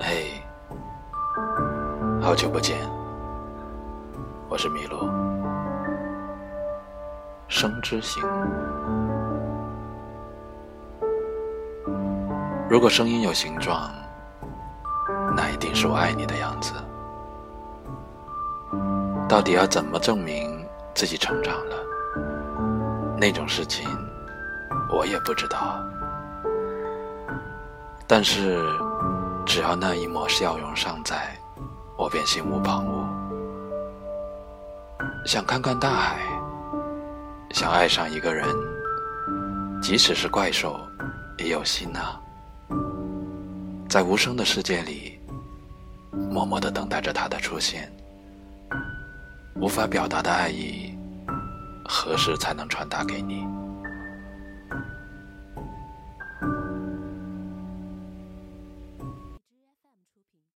嘿，好久不见，我是麋鹿。生之行，如果声音有形状，那一定是我爱你的样子。到底要怎么证明自己成长了？那种事情，我也不知道。但是，只要那一抹笑容尚在，我便心无旁骛。想看看大海，想爱上一个人，即使是怪兽，也有心啊。在无声的世界里，默默的等待着他的出现。无法表达的爱意，何时才能传达给你？